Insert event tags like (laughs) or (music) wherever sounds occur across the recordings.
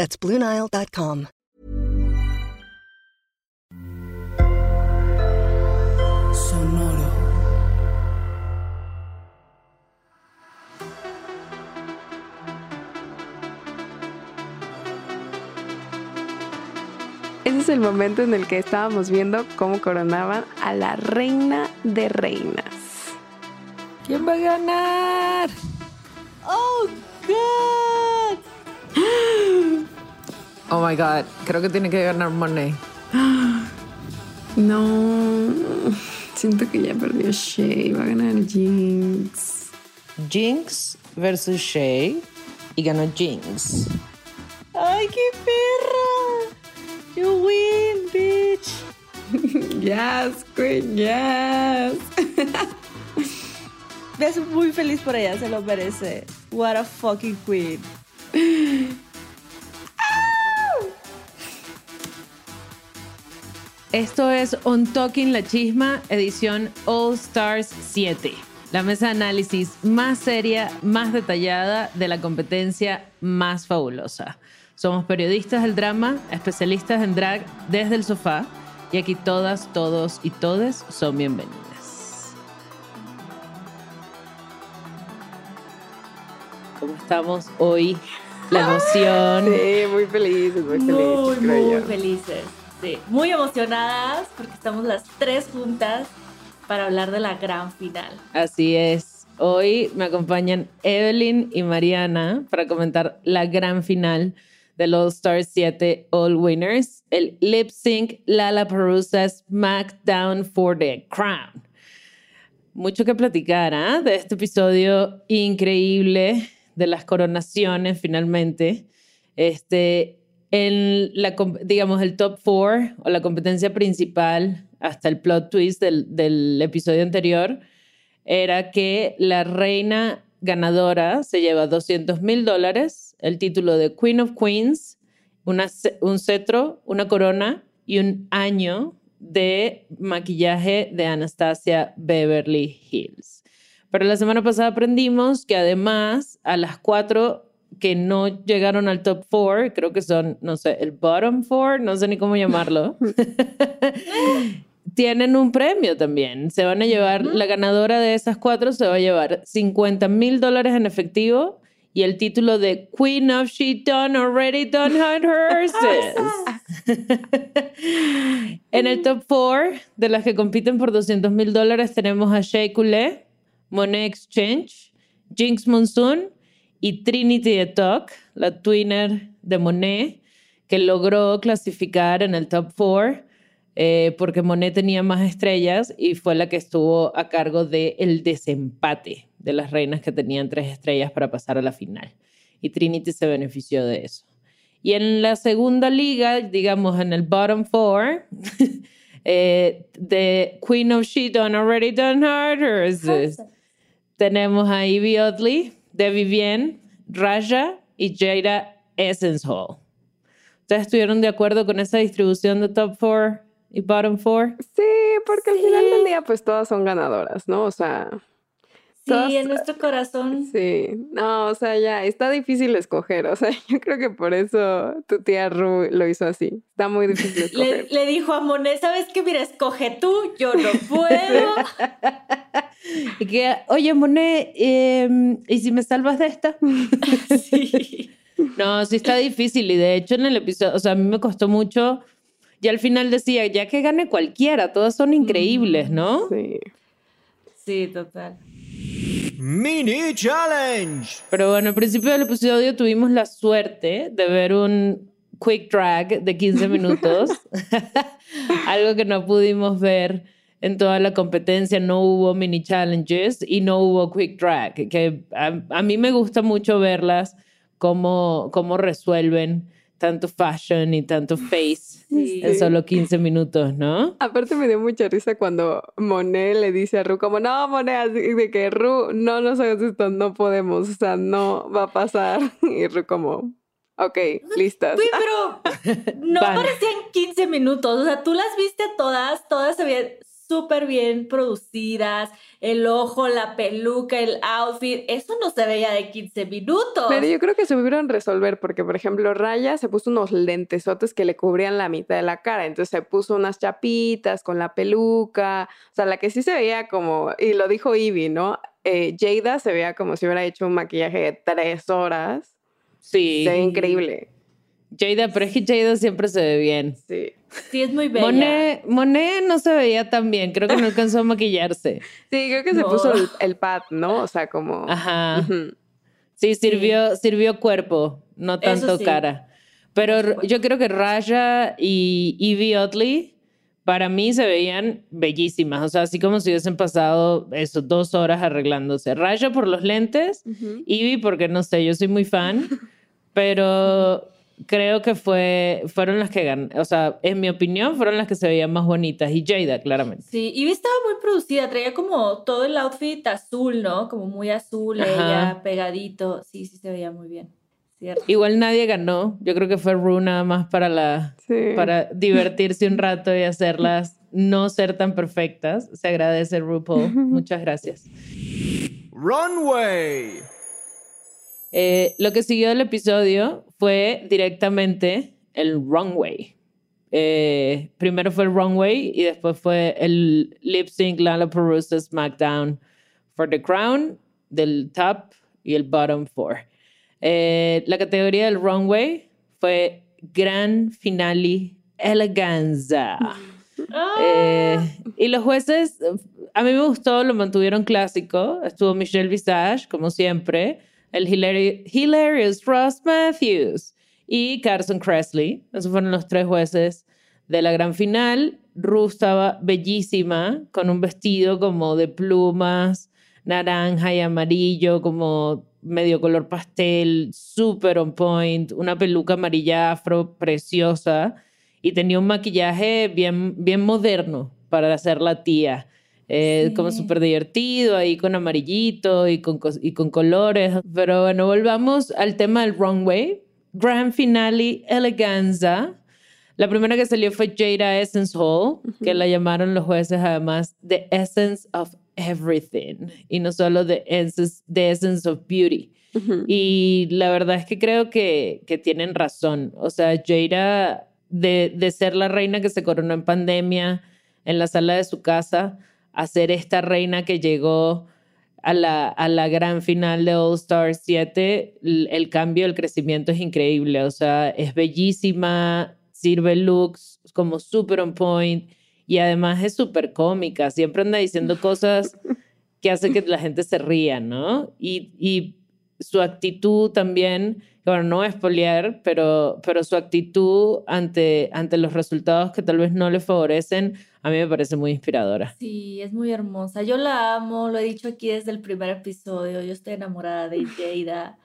That's BlueNile.com. Sonoro. Ese es el momento en el que estábamos viendo cómo coronaban a la reina de reinas. ¿Quién va a ganar? Oh, God. Oh my God. Creo que tiene que ganar Monet. No, siento que ya perdió Shay, va a ganar Jinx. Jinx versus Shay. Y ganó Jinx. ¡Ay, qué perra! You win, bitch. (laughs) Yes, queen, yes. Me hace muy feliz por ella, se lo merece. What a fucking queen. (laughs) Esto es On Talking La Chisma, edición All Stars 7. La mesa de análisis más seria, más detallada de la competencia más fabulosa. Somos periodistas del drama, especialistas en drag desde el sofá y aquí todas, todos y todes son bienvenidas. ¿Cómo estamos hoy? La (laughs) emoción. Sí, muy felices, muy felices. Muy, muy felices. Sí, muy emocionadas porque estamos las tres juntas para hablar de la gran final. Así es. Hoy me acompañan Evelyn y Mariana para comentar la gran final del All Stars 7 All Winners, el Lip Sync Lollapalooza SmackDown for the Crown. Mucho que platicar ¿ah? de este episodio increíble de las coronaciones finalmente. Este, en la, digamos, el top four o la competencia principal hasta el plot twist del, del episodio anterior era que la reina ganadora se lleva 200 mil dólares, el título de Queen of Queens, una un cetro, una corona y un año de maquillaje de Anastasia Beverly Hills. Pero la semana pasada aprendimos que además a las cuatro que no llegaron al top four, creo que son, no sé, el bottom four, no sé ni cómo llamarlo, (laughs) tienen un premio también. Se van a llevar, la ganadora de esas cuatro se va a llevar 50 mil dólares en efectivo y el título de Queen of She Done Already Done Her Horses. (laughs) en el top four de las que compiten por 200 mil dólares tenemos a Shea Coulee, Monet Exchange, Jinx Monsoon y Trinity the Talk, la twinner de Monet, que logró clasificar en el top four eh, porque Monet tenía más estrellas y fue la que estuvo a cargo del desempate de las reinas que tenían tres estrellas para pasar a la final. Y Trinity se benefició de eso. Y en la segunda liga, digamos en el bottom four, (laughs) eh, de Queen of She Done Already Done Hers, tenemos a Ivy Oddly, de Vivienne, Raja y Jada Essence Hall. ¿Ustedes estuvieron de acuerdo con esa distribución de top four y bottom four? Sí, porque al final del día, pues todas son ganadoras, ¿no? O sea. Sí, en nuestro corazón. Sí, no, o sea, ya está difícil escoger. O sea, (laughs) yo creo que por eso tu tía Ru lo hizo así. Está muy difícil (laughs) escoger. le, dijo a Monet, ¿sabes qué? Mira, escoge tú, yo no (laughs) puedo. y que, oye, Monet, em, ¿y si me salvas de esta? sí. No, sí está difícil. Y de hecho, en el episodio, o sea, a mí me costó mucho. Y al final decía, ya que gane cualquiera, todas son increíbles, ¿no? Sí. Sí, total. Mini Challenge. Pero bueno, al principio del episodio tuvimos la suerte de ver un quick drag de 15 (laughs) minutos, (laughs) algo que no pudimos ver en toda la competencia, no hubo mini challenges y no hubo quick drag, que a, mí me gusta mucho verlas, cómo, cómo resuelven tanto fashion y tanto face en solo 15 minutos, ¿no? Aparte me dio mucha risa cuando Monet le dice a Ru como, no, Monet, así de que Ru, no nos hagas esto, no podemos, o sea, no va a pasar. (laughs) Y Ru como, ok, listas. Sí, pero (laughs) no parecían 15 minutos, o sea, tú las viste todas, todas se veían súper bien producidas, el ojo, la peluca, el outfit, eso no se veía de 15 minutos. Pero yo creo que se pudieron resolver porque, por ejemplo, Raya se puso unos lentesotes que le cubrían la mitad de la cara, entonces se puso unas chapitas con la peluca, o sea, la que sí se veía como, y lo dijo Ivy, ¿no? Eh, Jada se veía como si hubiera hecho un maquillaje de tres horas. Sí. Se ve increíble. Jada, pero es que Jada siempre se ve bien. Sí. Sí, es muy bella. Monet, no se veía tan bien, creo que no alcanzó a maquillarse. Sí, creo que se puso el, pad, ¿no? O sea, como... Ajá. Sí, sirvió, sirvió cuerpo, no tanto cara. Pero yo creo que Raya y Evie Otley para mí se veían bellísimas, o sea, así como si hubiesen pasado eso, dos horas arreglándose. Raya por los lentes, Evie porque no sé, yo soy muy fan, pero (laughs) creo que fue, fueron las que ganan, o sea, en mi opinión, fueron las que se veían más bonitas y Jada, claramente. Sí, y estaba muy producida, traía como todo el outfit azul, ¿no? Como muy azul, ella, pegadito, sí, sí se veía muy bien. Cierto. Igual nadie ganó, yo creo que fue Ru nada más para, la, para divertirse un rato y hacerlas no ser tan perfectas. Se agradece RuPaul, (laughs) muchas gracias. Runway. Eh, lo que siguió del episodio fue directamente el runway. Eh, primero fue el runway y después fue el lip sync Lollapalooza SmackDown for the Crown del top y el bottom four. Eh, la categoría del runway fue Gran Finale Eleganza. Ah. y los jueces, a mí me gustó, lo mantuvieron clásico. Estuvo Michelle Visage, como siempre el Hilarious Ross Matthews y Carson Kressley. Esos fueron los tres jueces de la gran final. Ruth estaba bellísima, con un vestido como de plumas, naranja y amarillo, como medio color pastel, súper on point, una peluca amarilla afro preciosa y tenía un maquillaje bien, bien moderno para hacer la tía. Eh, como súper divertido, ahí con amarillito y con, y con colores. Pero bueno, volvamos al tema del runway. Grand Finale Eleganza. La primera que salió fue Jada Essence Hall, que la llamaron los jueces además The Essence of Everything y no solo The Essence, the essence of Beauty. Y la verdad es que creo que, que tienen razón. O sea, Jada, de, de ser la reina que se coronó en pandemia en la sala de su casa, a ser esta reina que llegó a la, a la gran final de All Star 7, el, cambio, el crecimiento es increíble. O sea, es bellísima, sirve looks como super on point y además es súper cómica. Siempre anda diciendo cosas que hacen que la gente se ría, ¿no? Y, y su actitud también no es poliar, pero, pero su actitud ante, ante los resultados que tal vez no le favorecen, a mí me parece muy inspiradora. Sí, es muy hermosa. Yo la amo, lo he dicho aquí desde el primer episodio, yo estoy enamorada de (laughs) Jada.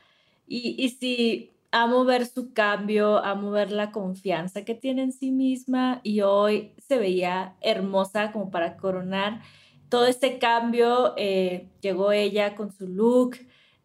Y, y sí, amo ver su cambio, amo ver la confianza que tiene en sí misma y hoy se veía hermosa como para coronar todo este cambio. Eh, llegó ella con su look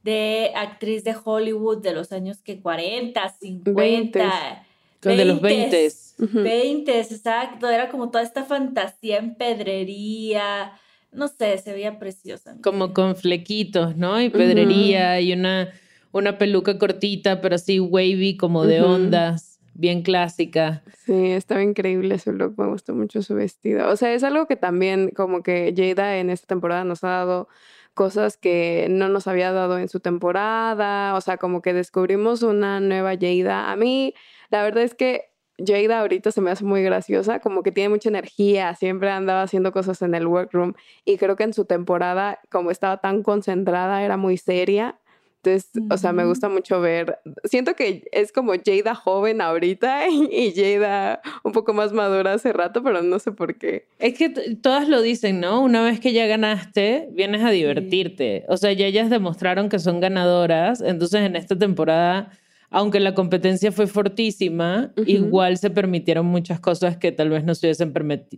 de actriz de Hollywood de los años que 40, 50. Con de los 20. 20, exacto. Era como toda esta fantasía en pedrería. No sé, se veía preciosa. Como con flequitos, ¿no? Y pedrería y una, una peluca cortita, pero así wavy, como de ondas, bien clásica. Sí, estaba increíble su look, me gustó mucho su vestido. O sea, es algo que también como que Jada en esta temporada nos ha dado cosas que no nos había dado en su temporada, o sea, como que descubrimos una nueva Jada. A mí, la verdad es que Jada ahorita se me hace muy graciosa, como que tiene mucha energía, siempre andaba haciendo cosas en el workroom y creo que en su temporada, como estaba tan concentrada, era muy seria. Entonces, o sea, me gusta mucho ver, siento que es como Jada joven ahorita (laughs) y Jada un poco más madura hace rato, pero no sé por qué. Es que todas lo dicen, ¿no? Una vez que ya ganaste, vienes a divertirte. O sea, ya ellas demostraron que son ganadoras, entonces en esta temporada aunque la competencia fue fortísima, igual se permitieron muchas cosas que tal vez no se hubiesen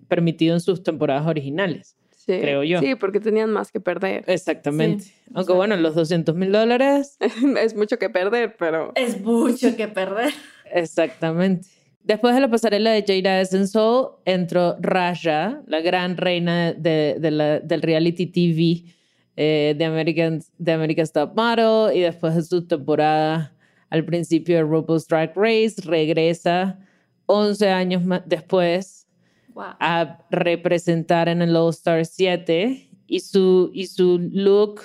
permitido en sus temporadas originales. Creo yo. Sí, porque tenían más que perder. Exactamente. Aunque bueno, los 200 mil dólares. (laughs) es mucho que perder, pero. Es mucho que perder. Exactamente. Después de la pasarela de Jada Essence entró Raja, la gran reina de, del reality TV eh, de, American, de America's Top Model, y después de su temporada al principio de RuPaul's Drag Race, regresa 11 años después a representar en el All Star 7 y su, y su look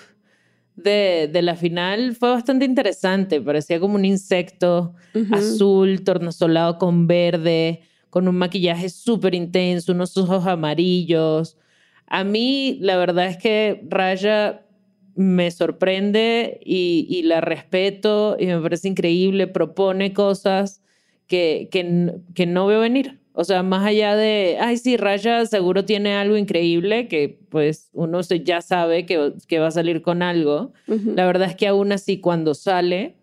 de, de, la final fue bastante interesante, parecía como un insecto azul, tornasolado con verde, con un maquillaje súper intenso, unos ojos amarillos. A mí, la verdad es que Raya me sorprende y, la respeto y me parece increíble, propone cosas que, que, no veo venir. O sea, más allá de, ay, sí, Raya seguro tiene algo increíble, que pues uno ya sabe que, que va a salir con algo. La verdad es que aún así cuando sale,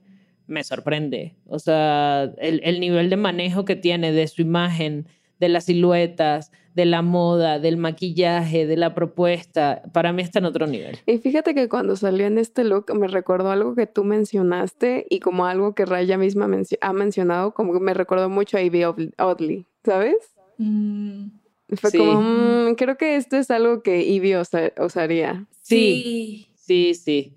me sorprende. O sea, el, el nivel de manejo que tiene de su imagen, de las siluetas, de la moda, del maquillaje, de la propuesta, para mí está en otro nivel. Y fíjate que cuando salió en este look me recordó algo que tú mencionaste y como algo que Raya misma ha mencionado, como que me recordó mucho a Ivy Oddly, ¿sabes? Mm. Fue como, mm, creo que esto es algo que Ivy usaría. Sí, sí, sí,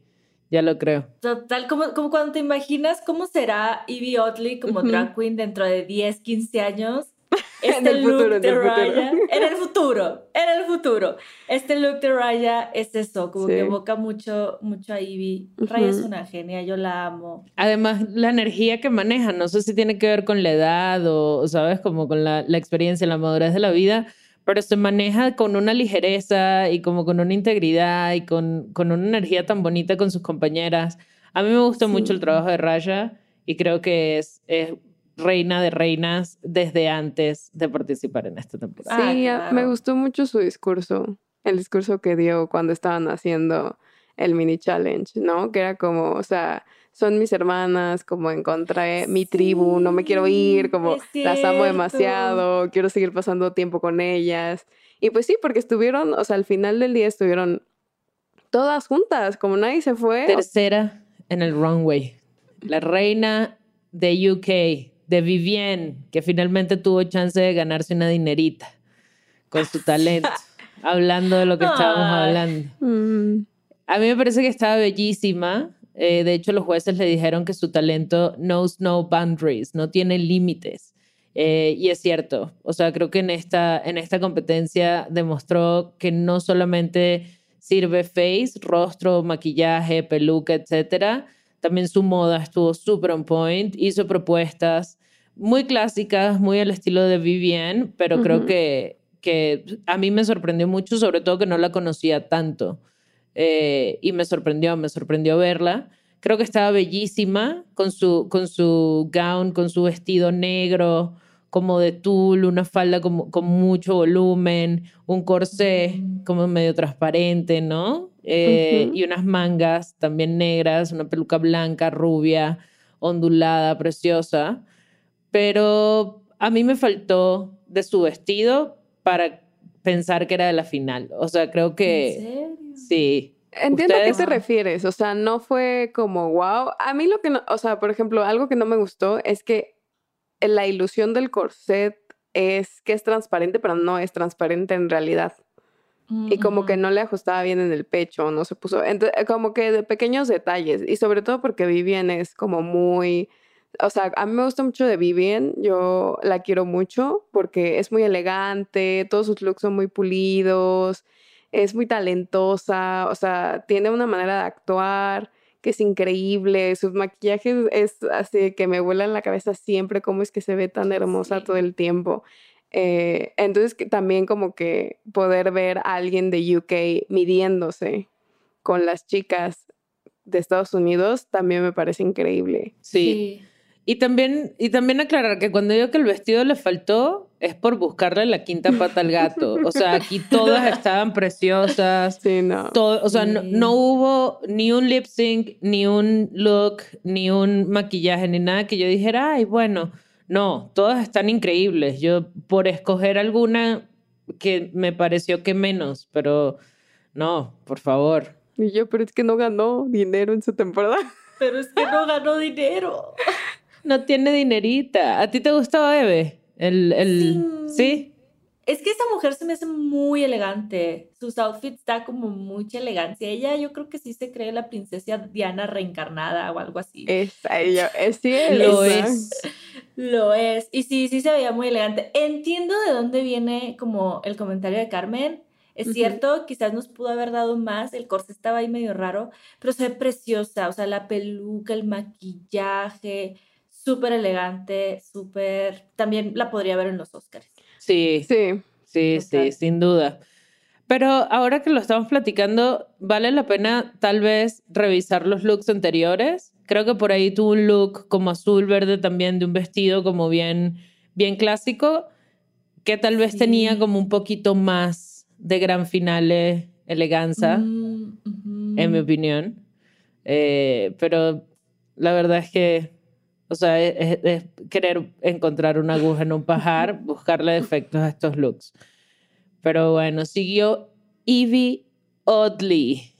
ya lo creo. Total, como, como cuando te imaginas cómo será Ivy Oddly como drag queen dentro de 10, 15 años (laughs) este en el futuro, look de Raya, en el futuro, en el futuro. Este look de Raya es eso, como que evoca mucho, mucho a Ivy. Raya es una genia, yo la amo. Además, la energía que maneja, no sé si tiene que ver con la edad o, ¿sabes? Como con la, la experiencia, la madurez de la vida, pero se maneja con una ligereza y como con una integridad y con, con una energía tan bonita con sus compañeras. A mí me gusta mucho el trabajo de Raya y creo que es, es reina de reinas desde antes de participar en esta temporada. Sí, ah, me gustó mucho su discurso, el discurso que dio cuando estaban haciendo el mini challenge, ¿no? Que era como, o sea, son mis hermanas, como encontré mi tribu, no me quiero ir, como las amo demasiado, quiero seguir pasando tiempo con ellas. Y pues sí, porque estuvieron, o sea, al final del día estuvieron todas juntas, como nadie se fue. Tercera en el runway. La reina de UK, de Vivienne, que finalmente tuvo chance de ganarse una dinerita con su talento, (laughs) hablando de lo que estábamos hablando. Mm. A mí me parece que estaba bellísima. Eh, de hecho, los jueces le dijeron que su talento knows no boundaries, no tiene límites. Eh, y es cierto, o sea, creo que en esta, en esta competencia demostró que no solamente sirve face, rostro, maquillaje, peluca, etcétera, también su moda estuvo súper on point, hizo propuestas muy clásicas, muy al estilo de Vivienne, pero creo que, que a mí me sorprendió mucho, sobre todo que no la conocía tanto. Eh, y me sorprendió, me sorprendió verla. Creo que estaba bellísima con su, con su gown, con su vestido negro, como de tul, una falda como, con mucho volumen, un corsé como medio transparente, ¿no? Eh, y unas mangas también negras, una peluca blanca, rubia, ondulada, preciosa. Pero a mí me faltó de su vestido para pensar que era de la final. O sea, creo que... ¿En serio? Sí. Entiendo a qué te refieres, o sea, no fue como wow. A mí lo que no, o sea, por ejemplo, algo que no me gustó es que la ilusión del corset es que es transparente, pero no es transparente en realidad. Y como que no le ajustaba bien en el pecho, no se puso. Entonces, como que de pequeños detalles. Y sobre todo porque Vivian es como muy. O sea, a mí me gusta mucho de Vivian. Yo la quiero mucho porque es muy elegante, todos sus looks son muy pulidos, es muy talentosa, o sea, tiene una manera de actuar que es increíble. Sus maquillajes es así que me vuela en la cabeza siempre cómo es que se ve tan hermosa todo el tiempo. Eh, entonces también como que poder ver a alguien de UK midiéndose con las chicas de Estados Unidos también me parece increíble. Sí. Y también, y también aclarar que cuando digo que el vestido le faltó, es por buscarle la quinta pata al gato. O sea, aquí todas estaban preciosas. Sí, no. Todo, o sea, no, no, hubo ni un lip sync, ni un look, ni un maquillaje, ni nada que yo dijera, ay, bueno, no, todas están increíbles. Yo por escoger alguna que me pareció que menos, pero no, por favor. Y yo, pero es que no ganó dinero en su temporada. Pero es que no ganó dinero. (laughs) No tiene dinerita. ¿A ti te gustaba Eve? El, el... ¿Sí? Es que esa mujer se me hace muy elegante. Sus outfits da como mucha elegancia. Ella yo creo que sí se cree la princesa Diana reencarnada o algo así. Es ella, es sí, lo es. Lo es. Y sí, sí se veía muy elegante. Entiendo de dónde viene como el comentario de Carmen. Es cierto, quizás nos pudo haber dado más, el corte estaba ahí medio raro, pero se ve preciosa, o sea, la peluca, el maquillaje, súper elegante, súper... También la podría ver en los Oscars. Sí, sí, sí, sí, sin duda. Pero ahora que lo estamos platicando, vale la pena tal vez revisar los looks anteriores. Creo que por ahí tuvo un look como azul verde también de un vestido como bien, bien clásico, que tal vez tenía como un poquito más de gran finale, eleganza, Mm, en mi opinión. Eh, pero la verdad es que o sea, es, es, querer encontrar una aguja en un pajar, (laughs) buscarle defectos a estos looks. Pero bueno, siguió Evie Oddly,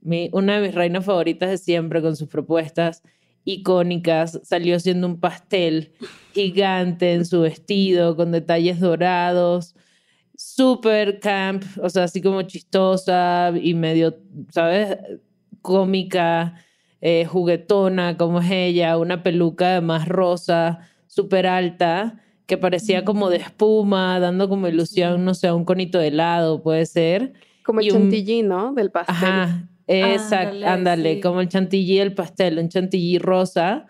mi, una de mis reinas favoritas de siempre con sus propuestas icónicas. Salió siendo un pastel gigante en su vestido, con detalles dorados, super camp, o sea, así como chistosa y medio, ¿sabes? Cómica eh, juguetona como es ella, una peluca además rosa, súper alta, que parecía como de espuma, dando como ilusión, no sé, un conito de helado, puede ser. Como el chantilly, ¿no? Del pastel. Ajá, exacto, ándale, sí. como el chantilly del pastel, un chantilly rosa.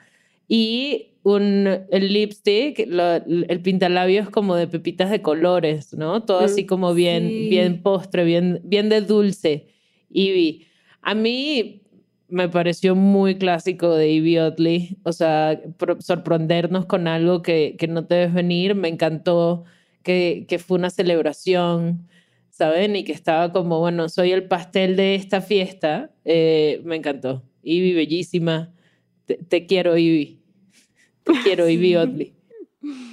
Y un, el lipstick, lo- el pintalabios como de pepitas de colores, ¿no? Todo así como bien, sí. bien postre, bien, bien de dulce. Ivy. A mí me pareció muy clásico de Ivy Oddly. O sea, sorprendernos con algo que, que no te ves venir. Me encantó que, que fue una celebración, ¿saben? Y que estaba como, bueno, soy el pastel de esta fiesta. Eh, me encantó. Ivy, bellísima. Te, te quiero, Ivy. Te quiero, (laughs) Ivy Oddly.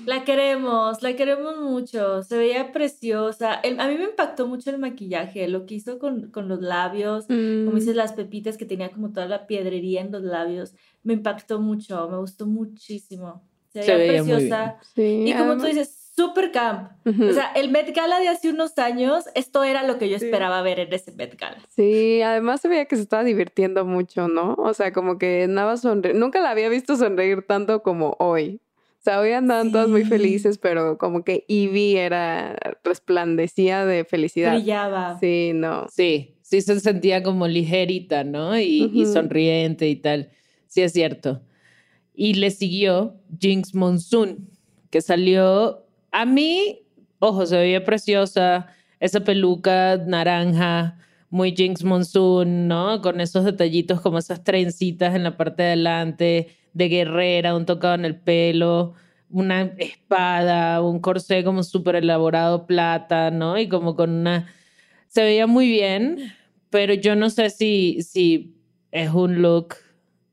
La queremos, la queremos mucho. Se veía preciosa. El- a mí me impactó mucho el maquillaje, lo que hizo con, con los labios, Mm. como dices, las pepitas que tenía como toda la piedrería en los labios. Me impactó mucho, me gustó muchísimo. Se Se veía preciosa. Sí, Y como tú dices, super camp. O sea, el Met Gala de hace unos años, esto era lo que yo Sí. esperaba ver en ese Met Gala. Sí, además se veía que se estaba divirtiendo mucho, ¿no? O sea, como que andaba sonreír. Nunca la había visto sonreír tanto como hoy. O sea, hoy andaban todas muy Sí. felices, pero como que Ivy era resplandecía de felicidad. Brillaba. Sí, no. Sí, sí se sentía como ligerita, ¿no? Y, y Ujú. sonriente y tal. Sí, es cierto. Y le siguió Jinx Monsoon, que salió a mí, ojo, se veía preciosa, esa peluca naranja, muy Jinx Monsoon, ¿no? Con esos detallitos como esas trencitas en la parte de adelante, de guerrera, un tocado en el pelo, una espada, un corsé como súper elaborado plata, ¿no? Y como con una... Se veía muy bien, pero yo no sé si, si es un look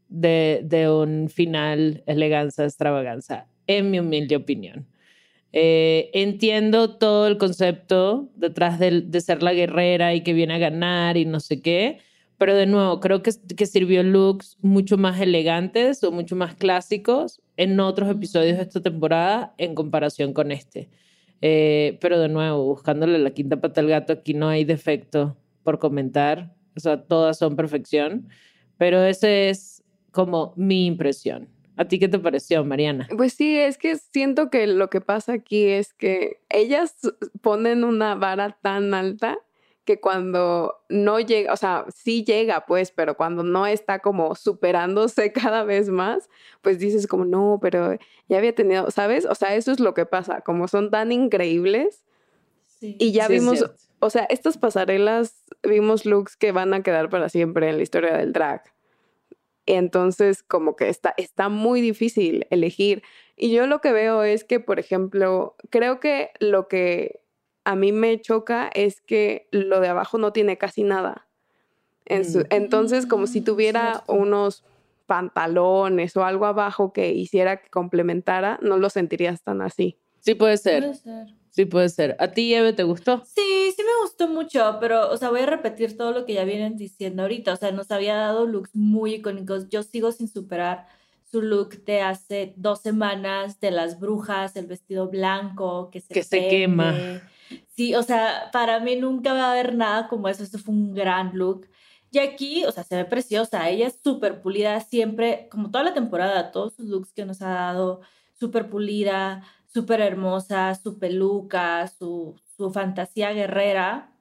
de, de un final elegancia, extravaganza, en mi humilde opinión. Eh, entiendo todo el concepto detrás del- de, ser la guerrera y que viene a ganar y no sé qué, Pero de nuevo, creo que, que sirvió looks mucho más elegantes o mucho más clásicos en otros episodios de esta temporada en comparación con este. Eh, pero de nuevo, buscándole la quinta pata al gato, aquí no hay defecto por comentar. O sea, todas son perfección. Pero ese es como mi impresión. ¿A ti qué te pareció, Mariana? Pues sí, es que siento que lo que pasa aquí es que ellas ponen una vara tan alta que cuando no llega, o sea, sí llega, pues, pero cuando no está como superándose (laughs) cada vez más, pues dices como, no, pero ya había tenido, ¿sabes? O sea, eso es lo que pasa, como son tan increíbles. y ya vimos, o sea, estas pasarelas, vimos looks que van a quedar para siempre en la historia del drag. Entonces, como que está, está muy difícil elegir. Y yo lo que veo es que, por ejemplo, creo que lo que a mí me choca es que lo de abajo no tiene casi nada. Mm. entonces, como si tuviera unos pantalones o algo abajo que hiciera que complementara, no lo sentirías tan así. Sí, puede ser. Puede ser. Sí, puede ser. ¿A ti, Eve, te gustó? Sí, sí me gustó mucho, pero, o sea, voy a repetir todo lo que ya vienen diciendo ahorita. O sea, nos había dado looks muy icónicos. Yo sigo sin superar su look de hace dos semanas de las brujas, el vestido blanco que se, que se quema. Sí, o sea, para mí nunca va a haber nada como eso. Eso fue un gran look. Y aquí, o sea, se ve preciosa. Ella es súper pulida siempre, como toda la temporada, todos sus looks que nos ha dado, súper pulida súper hermosa, su peluca, su, su fantasía guerrera.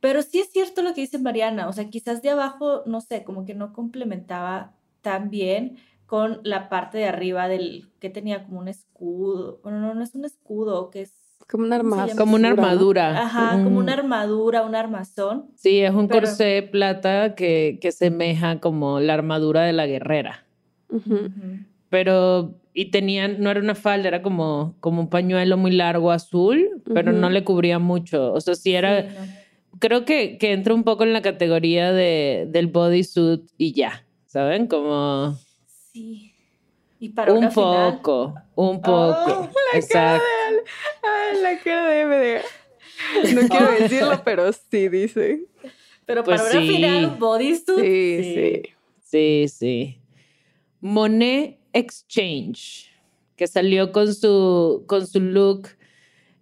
Pero sí es cierto lo que dice Mariana, o sea, quizás de abajo, no sé, como que no complementaba tan bien con la parte de arriba del que tenía como un escudo. Bueno, no, no es un escudo, que es como una armadura. Como una armadura. Ajá, como una armadura, un armazón. Sí, es un corsé plata que, que semeja como la armadura de la guerrera. Pero y tenían, no era una falda, era como, como un pañuelo muy largo azul, pero no le cubría mucho. O sea, sí era, creo que, que entra un poco en la categoría de, del bodysuit y ya, ¿saben? Como... Sí. Y para un poco, un poco. Oh, (laughs) la Exacto. Cara de, la cara de No (laughs) quiero decirlo, pero sí dice. Pero pues para una final, bodysuit. Sí, sí. Sí, sí. Monet Exchange, que salió con su, con su look,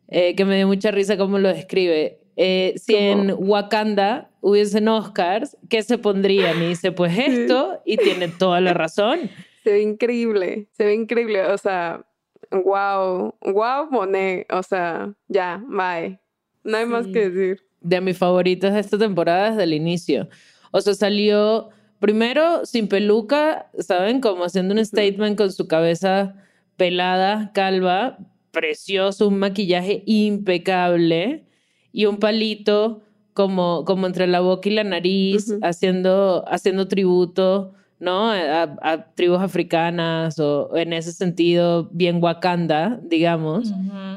eh, que me dio mucha risa cómo lo describe. Eh, si en Wakanda hubiesen Oscars, ¿qué se pondrían? Y dice, pues esto, y tiene toda la razón. (laughs) Se ve increíble, se ve increíble, o sea, wow, wow, Monet, o sea, ya, bye. No hay más que decir. De mis favoritos de esta temporada desde el inicio. O sea, salió primero sin peluca, ¿saben? Como haciendo un statement con su cabeza pelada, calva, precioso, un maquillaje impecable y un palito como, como entre la boca y la nariz, haciendo, haciendo tributo, ¿no? A, tribus africanas o en ese sentido bien Wakanda, digamos.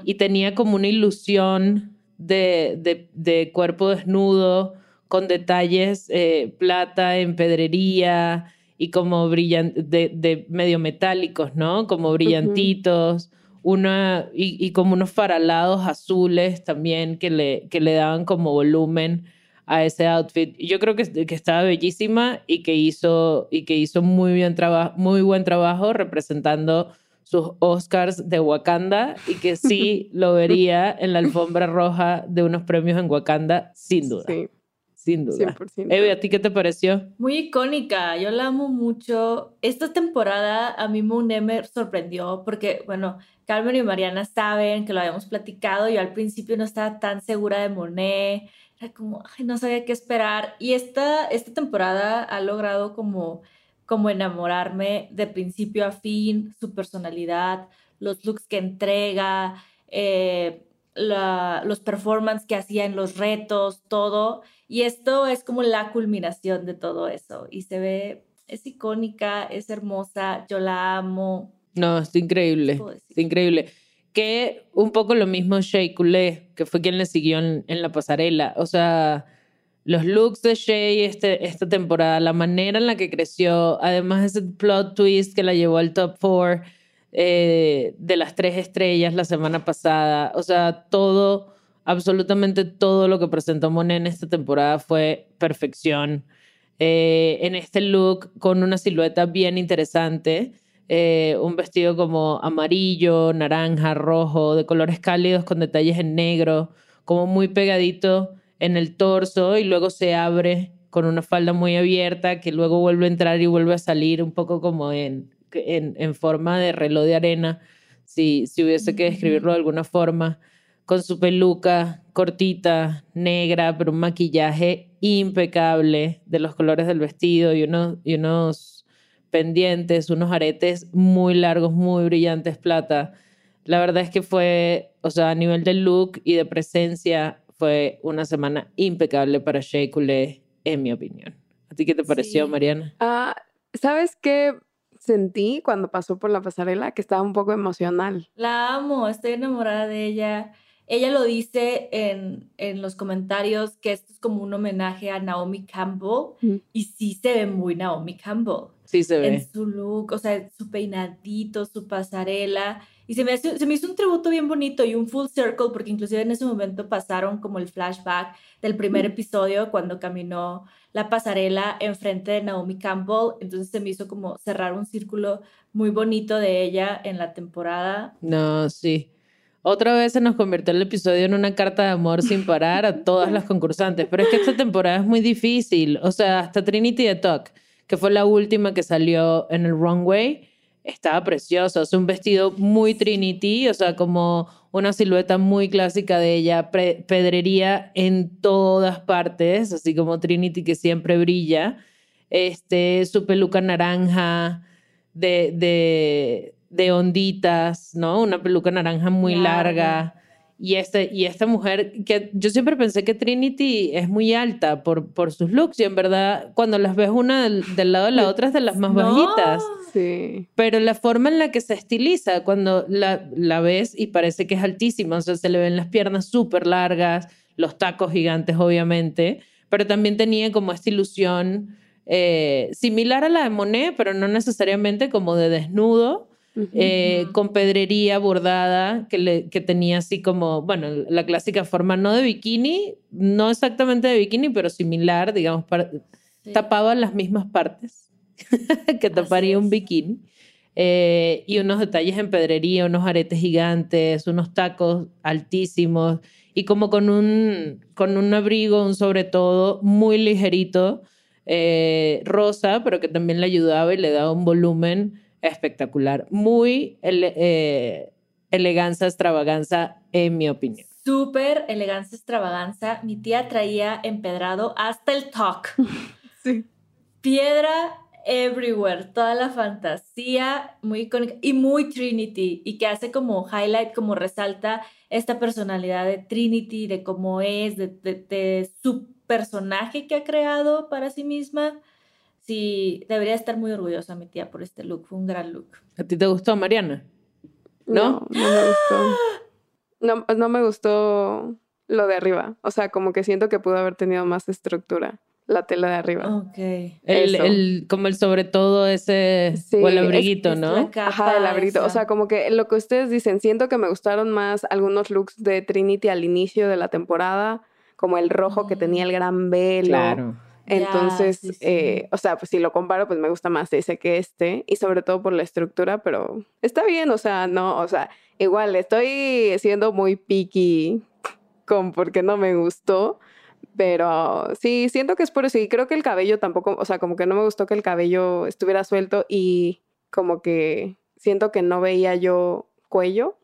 Y tenía como una ilusión de, de, de cuerpo desnudo, con detalles eh, plata en pedrería y como brillan de, medio metálicos, ¿no? Como brillantitos, una, y, como unos faralados azules también que le, que le daban como volumen a ese outfit. Yo creo que, que estaba bellísima y que hizo, y que hizo muy, bien muy buen trabajo representando sus Oscars de Wakanda y que sí (laughs) lo vería en la alfombra roja de unos premios en Wakanda, sin duda. Sí. Sin duda. 100%. Eve, ¿a ti qué te pareció? Muy icónica, yo la amo mucho. Esta temporada a mí Monet me sorprendió porque, bueno, Carmen y Mariana saben que lo habíamos platicado. Yo al principio no estaba tan segura de Monet, era como, ay, no sabía qué esperar. Y esta, esta temporada ha logrado como, como enamorarme de principio a fin, su personalidad, los looks que entrega, eh, los performances que hacía en los retos, todo. Y esto es como la culminación de todo eso. Y se ve, es icónica, es hermosa, yo la amo. No, es increíble. Es increíble. Que un poco lo mismo Shea Coulee, que fue quien le siguió en, la pasarela. O sea, los looks de Shea este, esta temporada, la manera en la que creció, además ese plot twist que la llevó al top four eh, de las tres estrellas la semana pasada. O sea, todo absolutamente todo lo que presentó Monet en esta temporada fue perfección. eh, en este look con una silueta bien interesante. Eh, un vestido como amarillo, naranja, rojo, de colores cálidos con detalles en negro, como muy pegadito en el torso y luego se abre con una falda muy abierta que luego vuelve a entrar y vuelve a salir un poco como en, en, en forma de reloj de arena, si, si hubiese que describirlo de alguna forma, con su peluca cortita, negra, pero un maquillaje impecable de los colores del vestido y unos, y unos pendientes, unos aretes muy largos, muy brillantes, plata. La verdad es que fue, o sea, a nivel de look y de presencia, fue una semana impecable para Shea Coulee, en mi opinión. ¿A ti qué te pareció, Sí. Mariana? Ah, ¿Sabes qué sentí cuando pasó por la pasarela? Que estaba un poco emocional. La amo, estoy enamorada de ella. Ella lo dice en, en los comentarios que esto es como un homenaje a Naomi Campbell Mm. y sí se ve muy Naomi Campbell Sí se en ve. su look, o sea, su peinadito, su pasarela. Y se me, hace- se me hizo un tributo bien bonito y un full circle porque inclusive en ese momento pasaron como el flashback del primer episodio cuando caminó la pasarela enfrente de Naomi Campbell. Entonces se me hizo como cerrar un círculo muy bonito de ella en la temporada. No, sí. Otra vez se nos convirtió el episodio en una carta de amor sin parar a todas las concursantes. Pero es que esta temporada es muy difícil. O sea, hasta Trinity the Talk, que fue la última que salió en el runway, estaba preciosa. O sea, un vestido muy Trinity, o sea, como una silueta muy clásica de ella, pedrería en todas partes, así como Trinity que siempre brilla. Este, su peluca naranja de, de, de onditas, ¿no? Una peluca naranja muy Larga. larga. Y, este, y esta mujer, que yo siempre pensé que Trinity es muy alta por, por sus looks y en verdad cuando las ves una del, del lado de la otra es de las más No. bajitas. Sí. Pero la forma en la que se estiliza cuando la, la ves y parece que es altísima, o sea, se le ven las piernas súper largas, los tacos gigantes obviamente, pero también tenía como esta ilusión eh, similar a la de Monet, pero no necesariamente como de desnudo, eh, con pedrería bordada que, le, que tenía así como, bueno, la clásica forma no de bikini, no exactamente de bikini, pero similar, digamos, para- Sí. tapaba las mismas partes (laughs) que taparía un bikini. Eh, y unos detalles en pedrería, unos aretes gigantes, unos tacos altísimos y como con un, con un abrigo, un sobre todo muy ligerito, eh, rosa, pero que también le ayudaba y le daba un volumen espectacular. Muy ele- eh, elegancia, extravaganza, en mi opinión. Súper elegancia, extravaganza. Mi tía traía empedrado hasta el talk. (laughs) Sí. Piedra everywhere, toda la fantasía, muy icónica y muy Trinity, y que hace como highlight, como resalta esta personalidad de Trinity, de cómo es, de, de- de su personaje que ha creado para sí misma. Sí, debería estar muy orgullosa mi tía por este look, fue un gran look. ¿A ti te gustó, Mariana? ¿No? No, no me gustó. No, no me gustó lo de arriba. O sea, como que siento que pudo haber tenido más estructura la tela de arriba. Ok. El, el- como el sobre todo ese, Sí, o el es- abriguito, es ¿no? Ajá, del abrito. O sea, como que lo que ustedes dicen, siento que me gustaron más algunos looks de Trinity al inicio de la temporada, como el rojo que tenía el gran velo. Claro. Entonces, sí, sí. eh, o sea, pues si lo comparo, pues me gusta más ese que este, y sobre todo por la estructura, pero está bien, o sea, no, o sea, igual estoy siendo muy picky con porque no me gustó, pero sí, siento que es por eso, y creo que el cabello tampoco, o sea, como que no me gustó que el cabello estuviera suelto y como que siento que no veía yo cuello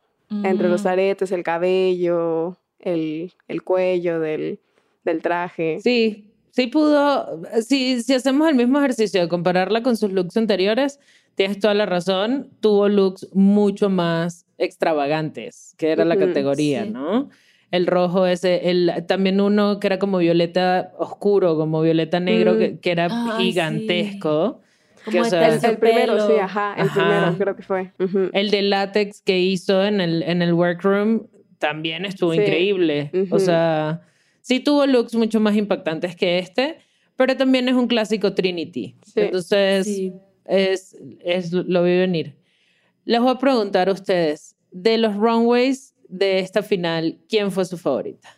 entre los Mm. aretes, el cabello, el, el cuello del, del traje. Sí, sí pudo. Si, si hacemos el mismo ejercicio de compararla con sus looks anteriores, tienes toda la razón. Tuvo looks mucho más extravagantes, que era la Ujú, categoría, sí. ¿no? El rojo ese, el, también uno que era como violeta oscuro, como violeta negro, Mm. que, que era sí. gigantesco. que, Como o sea, El, el primero, sí, ajá, el Ajá. primero creo que fue. Ujú. El de látex que hizo en el, en el workroom también estuvo Sí. increíble. O Ujú. sea, sí tuvo looks mucho más impactantes que este, pero también es un clásico Trinity. Sí. Entonces, Sí. es, es, lo vi venir. Les voy a preguntar a ustedes, de los runways de esta final, ¿quién fue su favorita?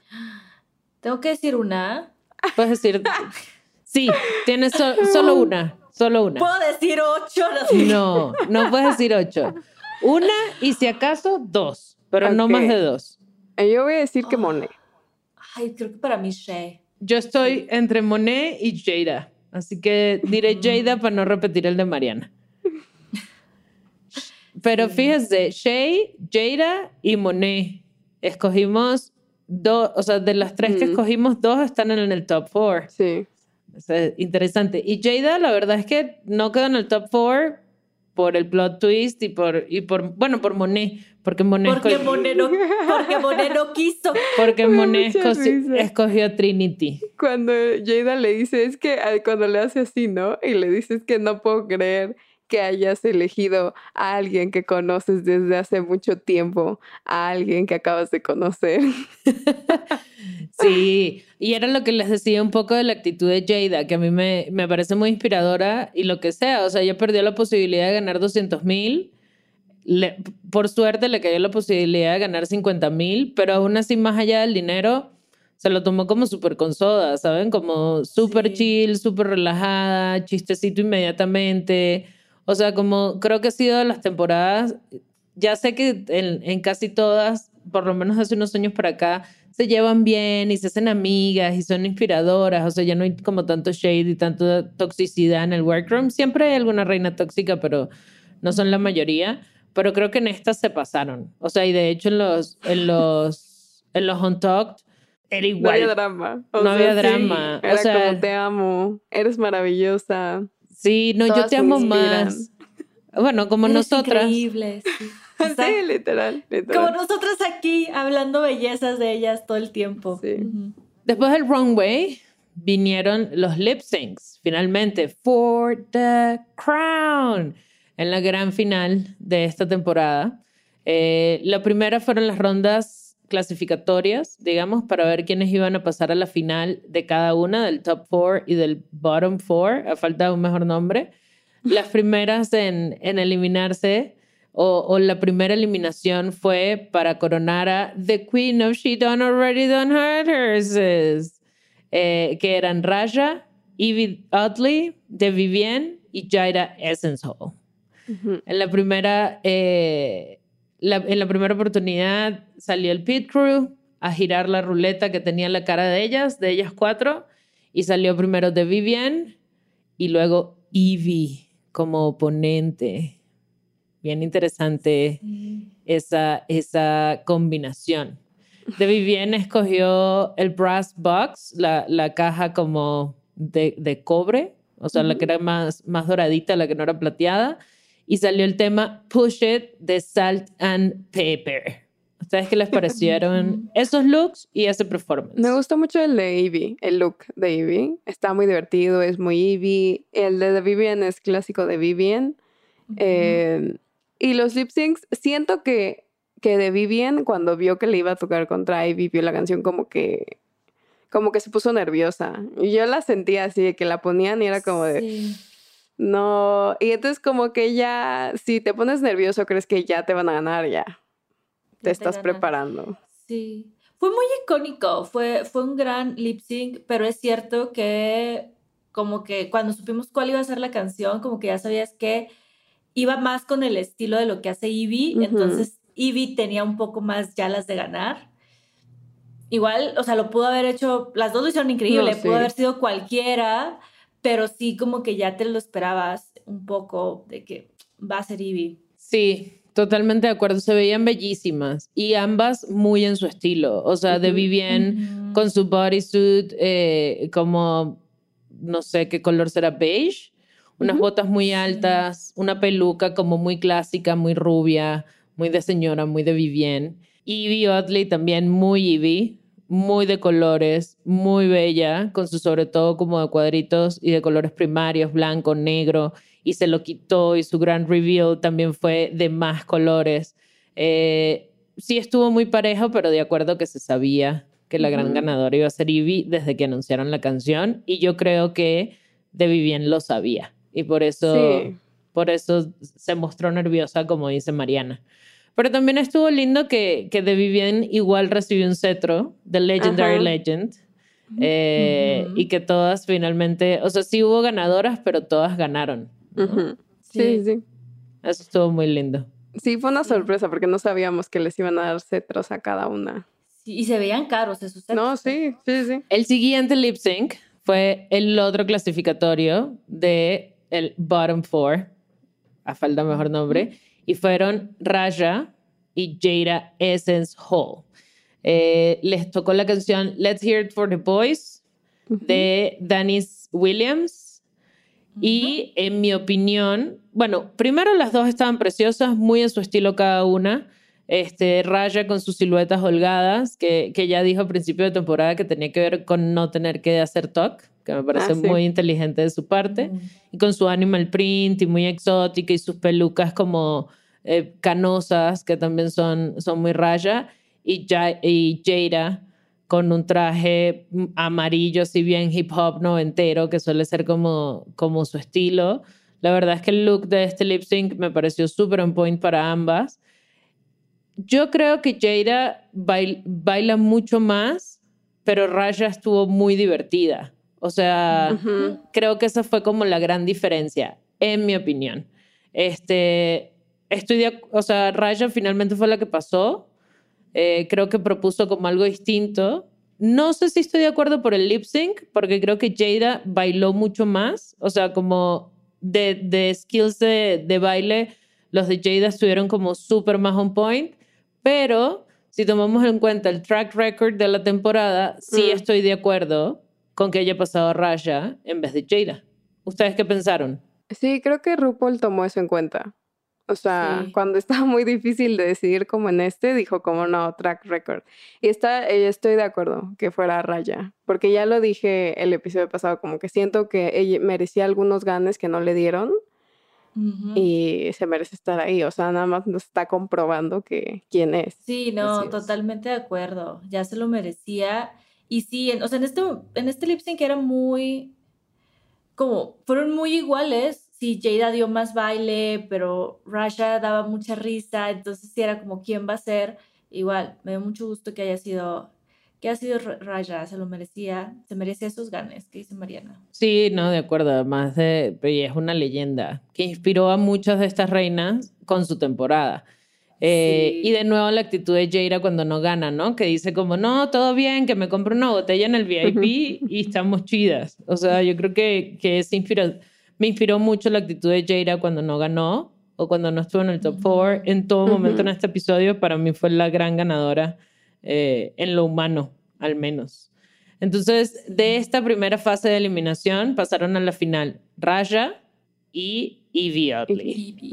Tengo que decir una. Puedes decir (laughs) Sí, tienes so- solo una, solo una. ¿Puedo decir ocho? No, sé. No, no puedes decir ocho. Una y si acaso dos, pero no Ok. más de dos. Yo voy a decir que Monet. Ay, creo que para mí Shay. Yo estoy entre Monet y Jada, así que diré Jada para no repetir el de Mariana. (laughs) Pero fíjese, Shay, Jada y Monet. Escogimos dos, o sea, de las tres que Ujú. escogimos, dos están en el top four. Sí. O sea, interesante. Y Jada, la verdad es que no quedó en el top four por el plot twist y por, y por bueno, por Monet. Porque Monet, Porque escogió- Monet no, porque Monet no quiso. porque Monet escogió Trinity. Cuando Jada le dice, es que ah, cuando le hace así, ¿no? Y le dices que no puedo creer que hayas elegido a alguien que conoces desde hace mucho tiempo, a alguien que acabas de conocer. (laughs) Sí, y era lo que les decía un poco de la actitud de Jada, que a mí me, me parece muy inspiradora y lo que sea. O sea, ella perdió la posibilidad de ganar 200 mil. Por suerte le cayó la posibilidad de ganar 50 mil, pero aún así, más allá del dinero, se lo tomó como súper con soda, ¿saben? Como súper Sí. chill, súper relajada, chistecito inmediatamente. O sea, como creo que ha sido de las temporadas, ya sé que en, en casi todas, por lo menos hace unos años para acá, se llevan bien y se hacen amigas y son inspiradoras. O sea, ya no hay como tanto shade y tanta toxicidad en el workroom. Siempre hay alguna reina tóxica, pero no son la mayoría. Pero creo que en estas se pasaron. O sea, y de hecho en los, en los, en los Untucked era No igual. había drama. O No sea, había sí, drama. O Era sea- como te amo, eres maravillosa. Sí, no, yo Todas te se amo inspiran. más. Bueno, como Eres nosotras. Increíble, sí. (laughs) Sí, Exacto. literal, Como literal. nosotras aquí hablando bellezas de ellas todo el tiempo. Sí. Ujú. Después del runway vinieron los lip syncs, finalmente, for the crown, en la gran final de esta temporada. Eh, la primera fueron las rondas clasificatorias, digamos, para ver quiénes iban a pasar a la final de cada una, del top four y del bottom four, a falta de un mejor nombre. Las primeras en, en eliminarse, o, o la primera eliminación fue para coronar a The Queen of She Done Already Done Her Horses, eh, que eran Raja, Evie Utley, The Vivienne y Jaira Essence Hall. Ujú. En la primera, eh, la- en la primera oportunidad salió el pit crew a girar la ruleta que tenía la cara de ellas, de ellas cuatro, y salió primero de Vivienne y luego Evie como oponente. Bien interesante esa, esa combinación. De Vivienne escogió el brass box, la, la caja como de, de cobre, o sea, la que era más, más doradita, la que no era plateada, y salió el tema Push It de Salt and Pepper. ¿Ustedes qué les parecieron (laughs) esos looks y ese performance? Me gustó mucho el de Evie, el look de Evie. Está muy divertido, es muy Evie. El de The Vivian es clásico de Vivian. Eh, y los lip syncs, siento que, que de Vivian, cuando vio que le iba a tocar contra Ivy, vio la canción como que, como que se puso nerviosa. Y yo la sentía así, de que la ponían y era como de, Sí. no. Y entonces como que ya, si te pones nervioso, crees que ya te van a ganar, ya. Te te estás ganan. preparando. Sí. Fue muy icónico, fue, fue un gran lip sync, pero es cierto que como que cuando supimos cuál iba a ser la canción, como que ya sabías que iba más con el estilo de lo que hace Ivy, entonces Ivy tenía un poco más ya las de ganar. Igual, o sea, lo pudo haber hecho, las dos lo hicieron increíble, No, pudo haber sido cualquiera, pero sí como que ya te lo esperabas un poco de que va a ser Ivy. Sí, totalmente de acuerdo. Se veían bellísimas y ambas muy en su estilo. O sea, de. Vivienne Ujú. con su bodysuit eh, como, no sé qué color será, beige. Unas botas muy altas, una peluca como muy clásica, muy rubia, muy de señora, muy de Vivienne. Evie Oddly también muy Evie, muy de colores, muy bella, con su sobre todo como de cuadritos y de colores primarios, blanco, negro, y se lo quitó y su gran reveal también fue de más colores. Eh, sí estuvo muy parejo, pero de acuerdo que se sabía que la gran ganadora iba a ser Ivy desde que anunciaron la canción y yo creo que de Vivienne lo sabía y por eso, Sí. por eso se mostró nerviosa como dice Mariana. Pero también estuvo lindo que, que de Vivienne igual recibió un cetro de Legendary Ajá. Legend eh, Ujú. y que todas finalmente, o sea, sí hubo ganadoras, pero todas ganaron. ¿no? Ujú. Sí, sí. Eso estuvo muy lindo. Sí, fue una sorpresa porque no sabíamos que les iban a dar cetros a cada una. Sí, y se veían caros esos sets. No, sí, sí, sí. El siguiente lip sync fue el otro clasificatorio de el bottom four, a falta mejor nombre, y fueron Raja y Jada Essence Hall. Eh, les tocó la canción Let's Hear It for the Boys de Danis Williams. Y en mi opinión, bueno, primero las dos estaban preciosas, muy en su estilo cada una. Este, Raya con sus siluetas holgadas, que, que ya dijo a principio de temporada que tenía que ver con no tener que hacer talk, que me parece Ah, sí. muy inteligente de su parte. Y con su animal print y muy exótica y sus pelucas como eh, canosas, que también son, son muy Raya. Y, Ja- y Jada con un traje mm, amarillo, así bien hip hop noventero, que suele ser como, como su estilo. La verdad es que el look de este lip sync me pareció súper on point para ambas. Yo creo que Jada bail- baila mucho más, pero Raya estuvo muy divertida. O sea, creo que esa fue como la gran diferencia, en mi opinión. Este, estoy de o sea, Raya finalmente fue la que pasó. Eh, creo que propuso como algo distinto. No sé si estoy de acuerdo por el lip sync, porque creo que Jada bailó mucho más. O sea, como de, de skills de, de baile, los de Jada estuvieron como súper más on point. Pero si tomamos en cuenta el track record de la temporada, sí Mm. estoy de acuerdo con que haya pasado Raya en vez de Jada. ¿Ustedes qué pensaron? Sí, creo que RuPaul tomó eso en cuenta. O sea, Sí. cuando (laughs) estaba muy difícil de decidir como en este, dijo como no, track record. Y está, eh, estoy de acuerdo que fuera Raya, porque ya lo dije el episodio pasado, como que siento que ella merecía algunos ganes que no le dieron y se merece estar ahí. O sea, nada más nos está comprobando que quién es. Sí, no, totalmente de acuerdo. Ya se lo merecía. Y sí, en- o sea, en este, en este lip sync era muy, como, fueron muy iguales. Sí, Jada dio más baile, pero Rasha daba mucha risa, entonces sí era como, ¿quién va a ser? Igual, me dio mucho gusto que haya sido, que haya sido Ra- Rasha, se lo merecía, se merecía esos ganes, que dice Mariana. Sí, no, de acuerdo. Además de, es una leyenda que inspiró a muchas de estas reinas con su temporada. Eh, Sí. Y de nuevo la actitud de Jaira cuando no gana, ¿no? Que dice como, no, todo bien, que me compro una botella en el VIP y estamos chidas. O sea, yo creo que, que es inspira- me inspiró mucho la actitud de Jaira cuando no ganó o cuando no estuvo en el top four. En todo momento en este episodio, para mí fue la gran ganadora eh, en lo humano, al menos. Entonces, de esta primera fase de eliminación pasaron a la final Raja y Evie.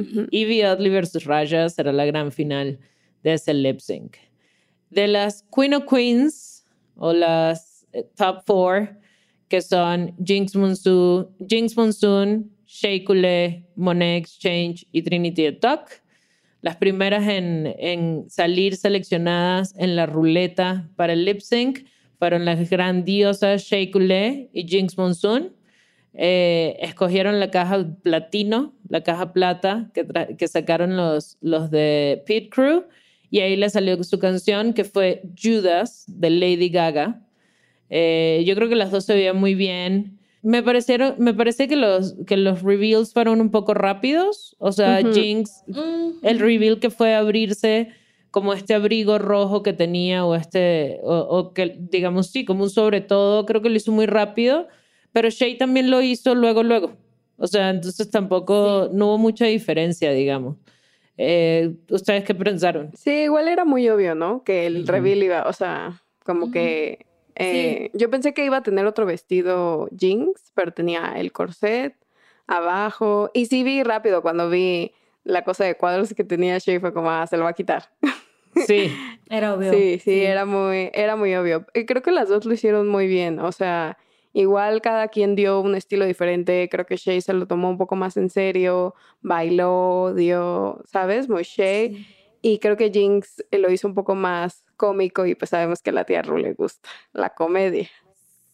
Ujú. Evie versus Raja será la gran final de ese lip sync. De las Queen of Queens o las eh, top four, que son Jinx Monsoon, Jinx Monsoon, Shea Coulee, Monet Exchange y Trinity the Tuck. Las primeras en, en salir seleccionadas en la ruleta para el lip sync fueron las grandiosas Shea Coulee y Jinx Monsoon. Eh, escogieron la caja platino, la caja plata que, sacaron los, los de Pit Crew y ahí le salió su canción que fue Judas de Lady Gaga. Eh, yo creo que las dos se veían muy bien. Me parecieron, me parece que los, que los reveals fueron un poco rápidos. O sea. Jinx, el reveal que fue abrirse como este abrigo rojo que tenía o este, o, o que digamos sí, como un sobre todo, creo que lo hizo muy rápido, pero Shay también lo hizo luego, luego. O sea, entonces tampoco, no hubo mucha diferencia, digamos. Eh, ¿Ustedes qué pensaron? Sí, igual era muy obvio, ¿no? Que el Ujú. reveal iba, o sea, como que eh, yo pensé que iba a tener otro vestido Jinx, pero tenía el corset abajo. Y sí vi rápido cuando vi la cosa de cuadros que tenía Shay, fue como, ah, se lo va a quitar. Sí, (laughs) Era obvio. Sí, sí, era muy, era muy obvio. Y creo que las dos lo hicieron muy bien. O sea, igual cada quien dio un estilo diferente. Creo que Shay se lo tomó un poco más en serio, bailó, dio, ¿sabes? Muy Shay. Sí. Y creo que Jinx eh, lo hizo un poco más cómico y pues sabemos que a la tía Ru le gusta la comedia.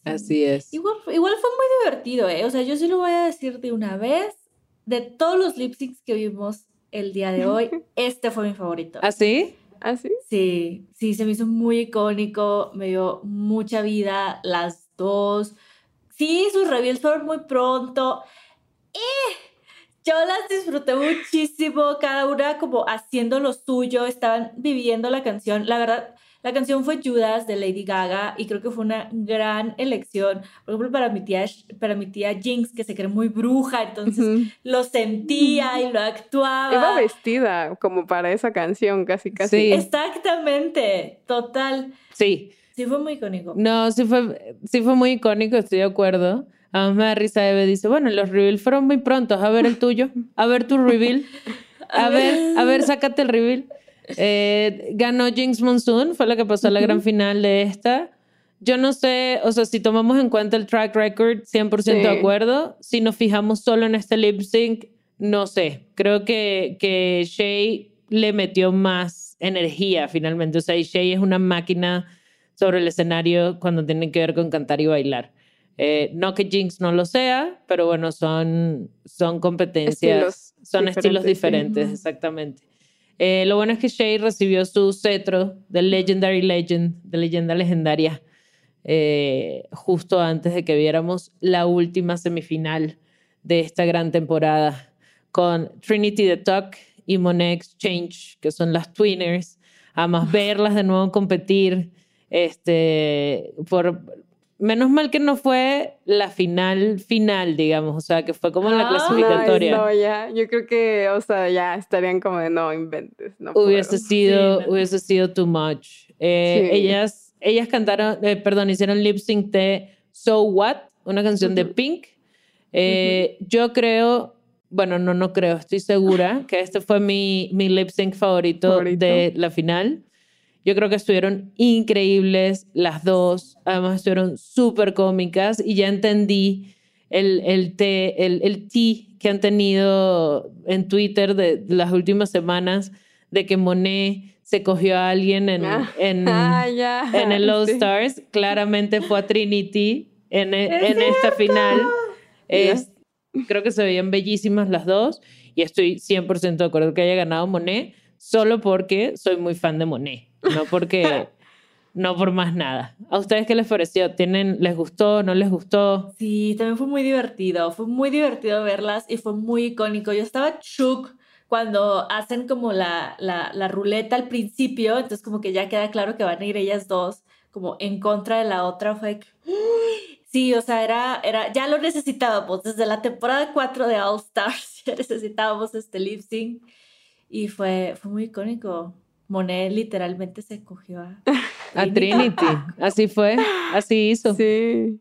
así es. Igual, igual fue muy divertido, ¿eh? O sea, yo sí lo voy a decir de una vez. De todos los lip syncs que vimos el día de hoy, (laughs) este fue mi favorito. ¿Así? ¿Ah, sí? Sí, sí, se me hizo muy icónico, me dio mucha vida las dos. Sí, sus reveals fueron muy pronto. Eh, yo las disfruté muchísimo, cada una como haciendo lo suyo, estaban viviendo la canción. La verdad, la canción fue Judas de Lady Gaga y creo que fue una gran elección. Por ejemplo, para mi tía, para mi tía Jinx, que se cree muy bruja, entonces lo sentía y lo actuaba. Iba vestida como para esa canción, casi, casi. Sí. Exactamente, total. Sí. Sí fue muy icónico. No, sí fue, sí fue muy icónico, estoy de acuerdo. A mí me da risa Eve, dice, bueno, los reveals fueron muy prontos, a ver el tuyo, a ver tu reveal, (laughs) a, ver, a ver, sácate el reveal. Eh, ganó Jinx Monsoon, fue la que pasó a la gran final de esta. Yo no sé, o sea, si tomamos en cuenta el track record, 100% de acuerdo. Si nos fijamos solo en este lip sync, no sé. Creo que, que Shay le metió más energía finalmente. O sea, Shay es una máquina sobre el escenario cuando tiene que ver con cantar y bailar. Eh, no que Jinx no lo sea, pero bueno, son, son competencias, son estilos diferentes, exactamente. Eh, lo bueno es que Shay recibió su cetro de Legendary Legend, de leyenda legendaria, eh, justo antes de que viéramos la última semifinal de esta gran temporada con Trinity the Tuck y Monet Exchange, que son las Twinners. Además, verlas de nuevo competir, este, por, menos mal que no fue la final final, digamos, o sea, que fue como la clasificatoria. No, ya, yo creo que, o sea, ya estarían como de no inventes. No hubiese sido, hubiese sido too much. Eh, ellas, ellas cantaron, eh, perdón, hicieron lip sync de So What, una canción de Pink. Eh, yo creo, bueno, no, no creo, estoy segura que este fue mi, mi lip sync favorito, favorito. de la final. Yo creo que estuvieron increíbles las dos. Además, estuvieron súper cómicas y ya entendí el, el, té, el, el que han tenido en Twitter de, las últimas semanas de que Monet se cogió a alguien en, Ah. en, (laughs) Ah, ya. en el All Sí. Stars. Claramente fue a Trinity en, e- en esta final. Es- creo que se veían bellísimas las dos y estoy 100% de acuerdo que haya ganado Monet solo porque soy muy fan de Monet, no porque no por más nada. ¿A ustedes qué les pareció? ¿Tienen les gustó, no les gustó? Sí, también fue muy divertido. Fue muy divertido verlas y fue muy icónico. Yo estaba shook cuando hacen como la, la, la ruleta al principio, entonces como que ya queda claro que van a ir ellas dos como en contra de la otra. Fue que, Sí, o sea, era, era, ya lo necesitábamos. Desde la temporada 4 de All Stars (laughs) ya necesitábamos este lip sync. Y fue, fue muy icónico. Monet literalmente se cogió a, (laughs) A Trinity. Así fue, así hizo. Sí.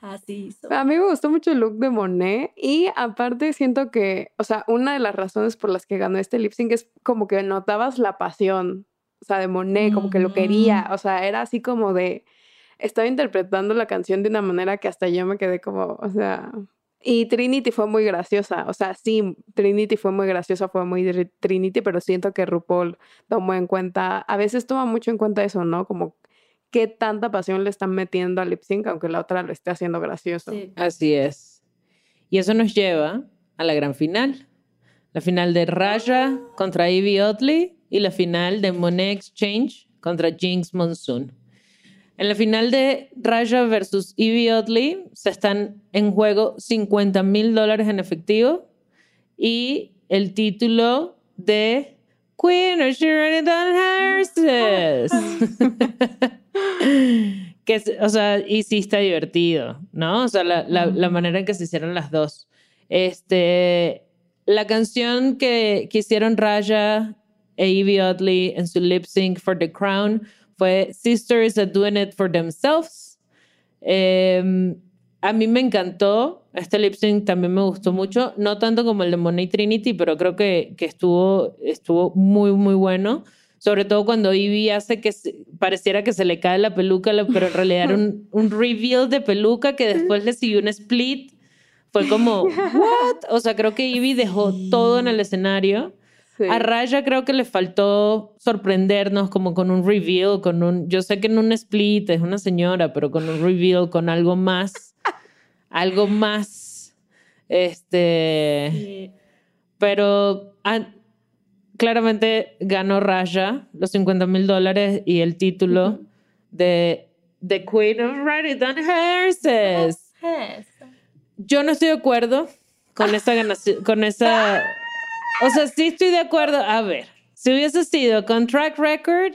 Así hizo. A mí me gustó mucho el look de Monet y aparte siento que, o sea, una de las razones por las que ganó este lip sync es como que notabas la pasión, o sea, de Monet, como que lo quería, o sea, era así como de, estaba interpretando la canción de una manera que hasta yo me quedé como, o sea, y Trinity fue muy graciosa, o sea, sí, Trinity fue muy graciosa, fue muy Tr- Trinity, pero siento que RuPaul tomó en cuenta, a veces toma mucho en cuenta eso, ¿no? Como qué tanta pasión le están metiendo al lip sync, aunque la otra lo esté haciendo gracioso. Sí. Así es. Y eso nos lleva a la gran final. La final de Raja contra Ivy Oddly y la final de Monet Exchange contra Jinx Monsoon. En la final de Raja versus Ivy Oddly se están en juego 50 mil dólares en efectivo y el título de Queen of Shirley Horses. (laughs) que, es- o sea, y sí está divertido, ¿no? O sea, la, la- la manera en que se hicieron las dos. Este, la canción que, que hicieron Raja e Evie Oddly en su lip sync for the crown fue Sisters Are Doing It for Themselves. Em, a mí me encantó. Este lip sync también me gustó mucho. No tanto como el de Monet y Trinity, pero creo que, que estuvo, estuvo muy, muy bueno. Sobre todo cuando Ivy hace que se- pareciera que se le cae la peluca, pero en realidad era un, (laughs) un reveal de peluca que después le siguió un split. Fue como, (laughs) ¿what? O sea, creo que Ivy dejó todo en el escenario. Sí. A Raya creo que le faltó sorprendernos como con un reveal, con un, yo sé que en un split es una señora, pero con un reveal, con algo más, (laughs) algo más, este, Sí. pero ah, claramente ganó Raya los 50 mil dólares y el título de The Queen of Rabbit and Horses. Yo no estoy de acuerdo con esa ganación, con esa... O sea, sí estoy de acuerdo. A ver, si hubiese sido con track record,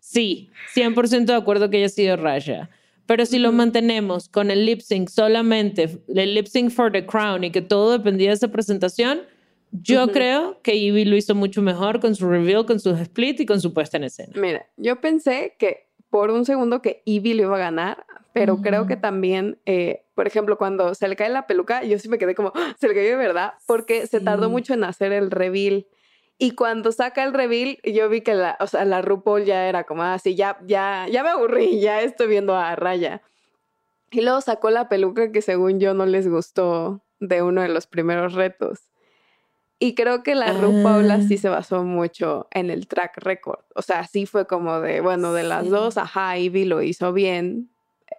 sí, 100% de acuerdo que haya sido Raya. Pero si lo mantenemos con el lip sync solamente, el lip sync for the crown y que todo dependía de esa presentación, yo creo que Ivy lo hizo mucho mejor con su reveal, con su split y con su puesta en escena. Mira, yo pensé que por un segundo que Ivy lo iba a ganar, pero creo que también, eh, por ejemplo, cuando se le cae la peluca, yo sí me quedé como, ¡Ah! se le cayó de verdad, porque se tardó mucho en hacer el reveal. Y cuando saca el reveal, yo vi que la, o sea, la RuPaul ya era como así, ah, ya, ya, ya me aburrí, ya estoy viendo a Raya. Y luego sacó la peluca que según yo no les gustó de uno de los primeros retos. Y creo que la RuPaul Ah. sí se basó mucho en el track record. O sea, sí fue como de, bueno, de las Sí. dos, ajá, Ivy lo hizo bien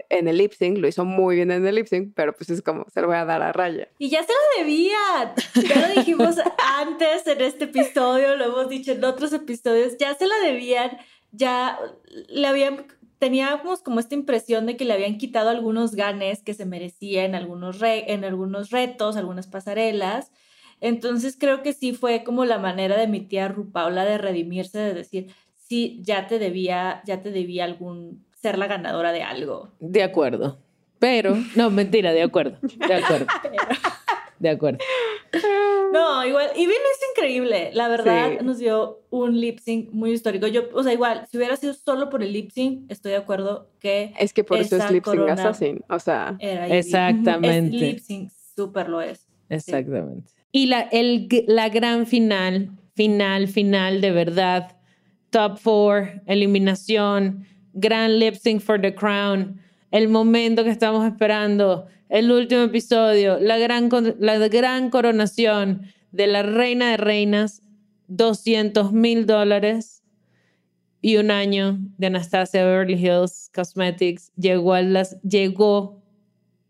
en el lip sync, lo hizo muy bien en el lip sync, pero pues es como, se lo voy a dar a Raya. Y ya se lo debían. Ya lo dijimos (laughs) antes en este episodio, lo hemos dicho en otros episodios, ya se la debían, ya le habían, teníamos como esta impresión de que le habían quitado algunos ganes que se merecía en algunos, re- en algunos retos, algunas pasarelas. Entonces creo que sí fue como la manera de mi tía Rupaula de redimirse, de decir, sí, ya te debía, ya te debía algún, ser la ganadora de algo. De acuerdo. Pero, no, mentira, de acuerdo. De acuerdo. De acuerdo. No, igual, y Vino es increíble. La verdad, Sí. nos dio un lip sync muy histórico. Yo, o sea, igual, si hubiera sido solo por el lip sync, estoy de acuerdo que Es que por eso es lip sync assassin. O sea. Exactamente. Es lip sync, súper lo es. Exactamente. Y la, el, la gran final, final, final de verdad, top four, eliminación, gran lip sync for the crown, el momento que estamos esperando, el último episodio, la gran, la gran coronación de la reina de reinas, 200 mil dólares. Y un año de Anastasia Beverly Hills Cosmetics. Llegó, a las,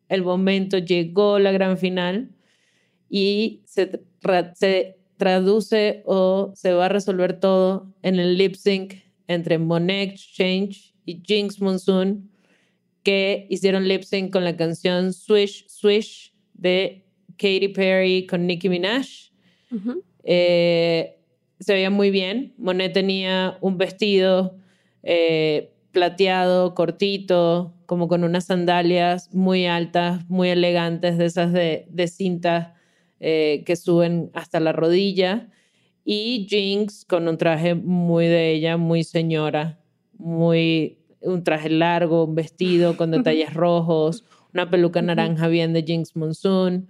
el momento, llegó la gran final. Y se traduce o se va a resolver todo en el lip sync entre Monet Exchange y Jinx Monsoon, que hicieron lip sync con la canción Swish Swish de Katy Perry con Nicki Minaj. Eh, se veía muy bien. Monet tenía un vestido eh, plateado, cortito, como con unas sandalias muy altas, muy elegantes, de esas de, de cinta eh, que suben hasta la rodilla. Y Jinx con un traje muy de ella, muy señora, muy un traje largo, un vestido con detalles rojos, una peluca naranja bien de Jinx Monsoon.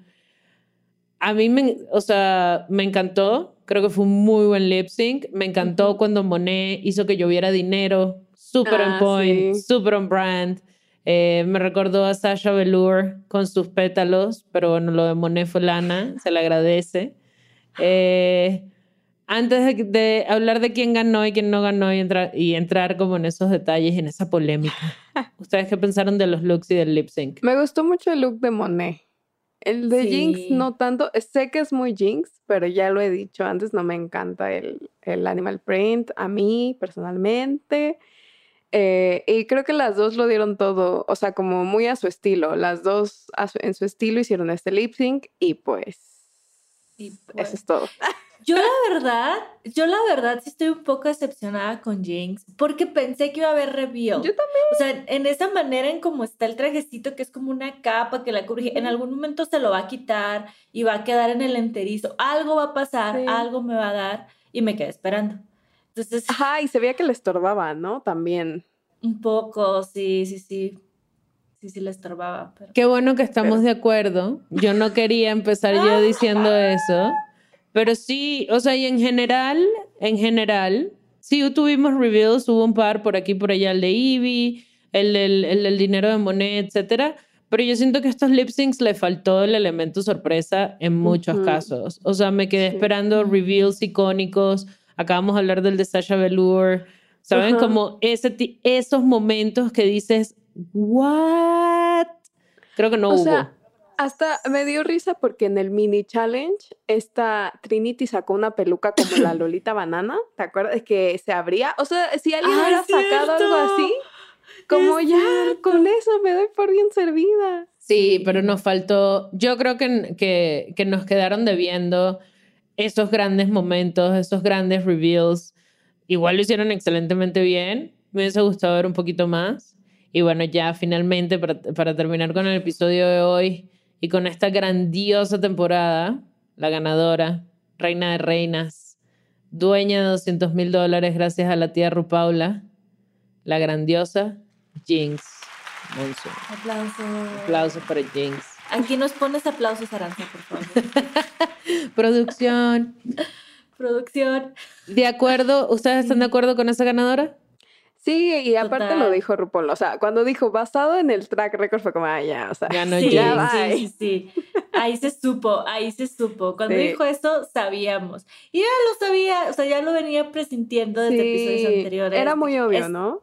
A mí, me, o sea, me encantó. Creo que fue un muy buen lip sync. Me encantó cuando Monet hizo que lloviera dinero. Súper on Ah, point, sí. súper on brand. Eh, me recordó a Sasha Velour con sus pétalos, pero bueno, lo de Monet fue lana, se le agradece. Eh, antes de, de hablar de quién ganó y quién no ganó y, entrar y entrar como en esos detalles en esa polémica, (laughs) ¿ustedes qué pensaron de los looks y del lip sync? Me gustó mucho el look de Monet. El de Sí. Jinx no tanto. Sé que es muy Jinx, pero ya lo he dicho antes, no me encanta el, el animal print a mí personalmente. Eh, y creo que las dos lo dieron todo, o sea, como muy a su estilo. Las dos a su- en su estilo hicieron este lip sync y pues Y pues, eso es todo. (laughs) Yo la verdad, yo la verdad sí estoy un poco decepcionada con Jinx porque pensé que iba a haber reveal. Yo también. O sea, en esa manera en cómo está el trajecito que es como una capa que la cubre, en algún momento se lo va a quitar y va a quedar en el enterizo. Algo va a pasar, Sí. algo me va a dar y me quedé esperando. Entonces, Ajá, y se veía que le estorbaba, ¿no? También. un poco, sí, sí, sí. Sí, sí le estorbaba. Pero... Qué bueno que estamos de acuerdo. Yo no quería empezar yo (laughs) diciendo eso, pero sí, o sea, y en general, en general, sí tuvimos reveals, hubo un par por aquí, por allá, el de Ivy, el del, el del dinero de Monet, etcétera. Pero yo siento que a estos lip syncs le faltó el elemento sorpresa en muchos Ujú. casos. O sea, me quedé Sí. esperando reveals icónicos. Acabamos de hablar del de Sasha Velour. ¿Saben? Ajá. Como ese, esos momentos que dices, ¿what? Creo que no o hubo. sea, hasta me dio risa porque en el mini challenge, esta Trinity sacó una peluca como la (laughs) Lolita Banana. ¿Te acuerdas? Que se abría. O sea, si alguien ¡Ay, hubiera sacado algo cierto! así, Como ya, con eso me doy por bien servida. Sí, pero nos faltó, yo creo que, que, que nos quedaron debiendo esos grandes momentos, esos grandes reveals. Igual lo hicieron excelentemente bien. Me hubiese gustado ver un poquito más. Y bueno, ya finalmente, para, para terminar con el episodio de hoy y con esta grandiosa temporada, la ganadora, reina de reinas, dueña de 200 mil dólares gracias a la tía Rupaula, la grandiosa Jinx Monsoon. Aplausos. Aplausos para Jinx. Aquí nos pones aplausos, Aranza, por favor. (laughs) Producción. Producción. ¿De acuerdo? ¿Ustedes están de acuerdo con esa ganadora? Sí, y aparte Total. lo dijo RuPaul. O sea, cuando dijo basado en el track record fue como, ah, ya, o sea, Ganó (laughs) Sí, Jinx. sí, sí, sí. Ahí se supo, ahí se supo. Cuando Sí. dijo eso, sabíamos. Y ya lo sabía, o sea, ya lo venía presintiendo desde Sí, episodios anteriores. Era muy obvio, Es- ¿no?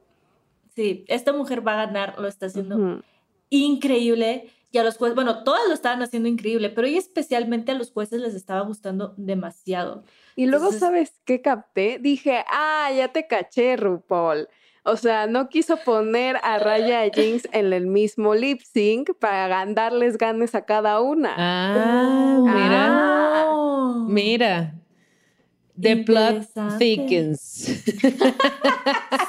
Sí, esta mujer va a ganar, lo está haciendo increíble. Y a los jueces, bueno, todas lo estaban haciendo increíble, pero ella especialmente a los jueces les estaba gustando demasiado. Y luego, Entonces- ¿sabes qué capté? Dije, ah, ya te caché, RuPaul. O sea, no quiso poner a Raya y a Jinx en el mismo lip sync para darles ganes a cada una. Ah, mira. Oh. Mira. The plot thickens. (laughs)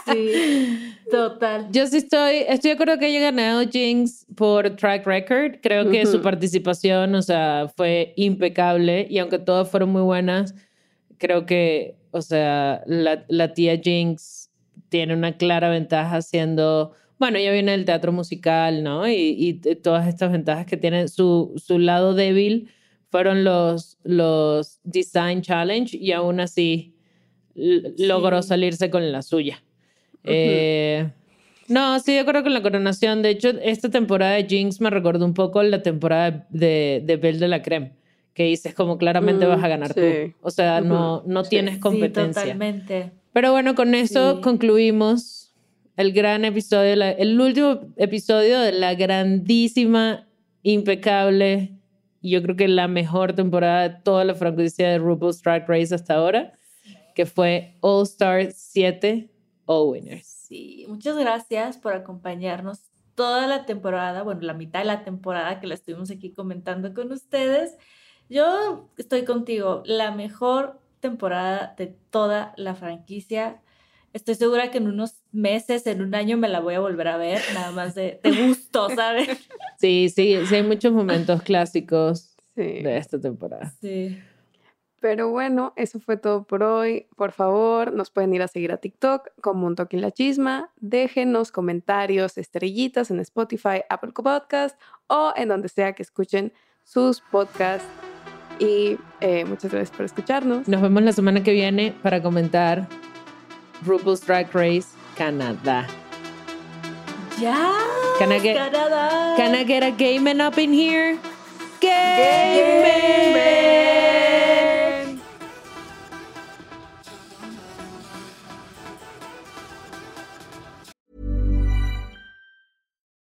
Sí, total. Yo sí estoy, estoy de acuerdo que haya ganado Jinx por track record. Creo que su participación, o sea, fue impecable. Y aunque todas fueron muy buenas, creo que, o sea, la, la tía Jinx tiene una clara ventaja siendo, bueno, ella viene del teatro musical, ¿no? Y, todas estas ventajas que tiene su, su lado débil fueron los, los Design Challenge y aún así logró salirse con la suya. Eh, no, sí, de acuerdo con la coronación. De hecho, esta temporada de Jinx me recordó un poco la temporada de, de Belle de la Creme, que dices como claramente Mm, vas a ganar sí. tú. O sea, no, no Sí. tienes Sí, competencia. totalmente. Pero bueno, con eso Sí. concluimos el gran episodio, la- el último episodio de la grandísima, impecable, y yo creo que la mejor temporada de toda la franquicia de RuPaul's Drag Race hasta ahora, que fue All Star 7 All Winners. Sí, muchas gracias por acompañarnos toda la temporada, bueno, la mitad de la temporada que la estuvimos aquí comentando con ustedes. Yo estoy contigo, la mejor temporada de toda la franquicia. Estoy segura que en unos meses, en un año me la voy a volver a ver, nada más de, de gusto, ¿sabes? (laughs) Sí, sí, sí, hay muchos momentos clásicos Sí. de esta temporada. Sí. Pero bueno, eso fue todo por hoy. Por favor, nos pueden ir a seguir a TikTok como un toque en la chisma. Déjenos comentarios, estrellitas en Spotify, Apple Podcast o en donde sea que escuchen sus podcasts. Y eh, muchas gracias por escucharnos. Nos vemos la semana que viene para comentar RuPaul's Drag Race Canadá. Ya. Can I get- Canadá. Can I get a gay man up in here? Gay, man.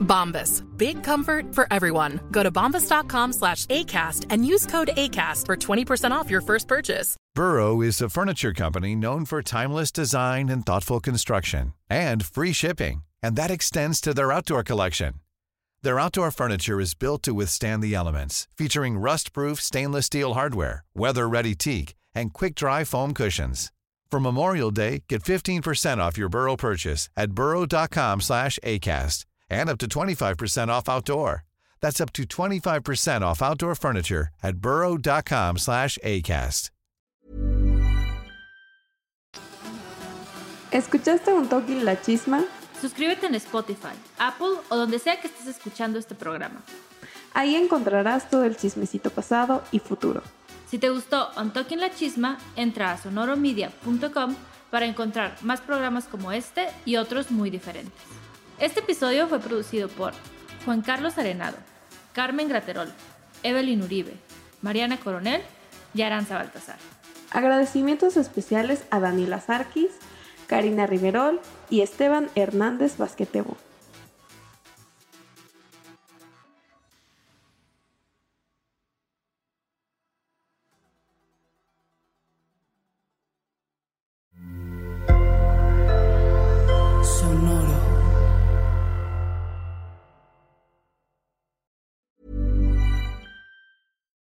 Bombas. Big comfort for everyone. Go to bombas.com slash ACAST and use code ACAST for 20% off your first purchase. Burrow is a furniture company known for timeless design and thoughtful construction and free shipping, and that extends to their outdoor collection. Their outdoor furniture is built to withstand the elements, featuring rust-proof stainless steel hardware, weather-ready teak, and quick-dry foam cushions. For Memorial Day, get 15% off your Burrow purchase at burrow.com slash ACAST and up to 25% off outdoor. That's up to 25% off outdoor furniture at burrow.com slash ACAST. ¿Escuchaste un toque la chisma? Suscríbete en Spotify, Apple o donde sea que estés escuchando este programa. Ahí encontrarás todo el chismecito pasado y futuro. Si te gustó On Talking La Chisma, entra a sonoromedia.com para encontrar más programas como este y otros muy diferentes. Este episodio fue producido por Juan Carlos Arenado, Carmen Graterol, Evelyn Uribe, Mariana Coronel y Aranza Baltasar. Agradecimientos especiales a Daniela Sarkis, Karina Riverol y Esteban Hernández Basquetebo.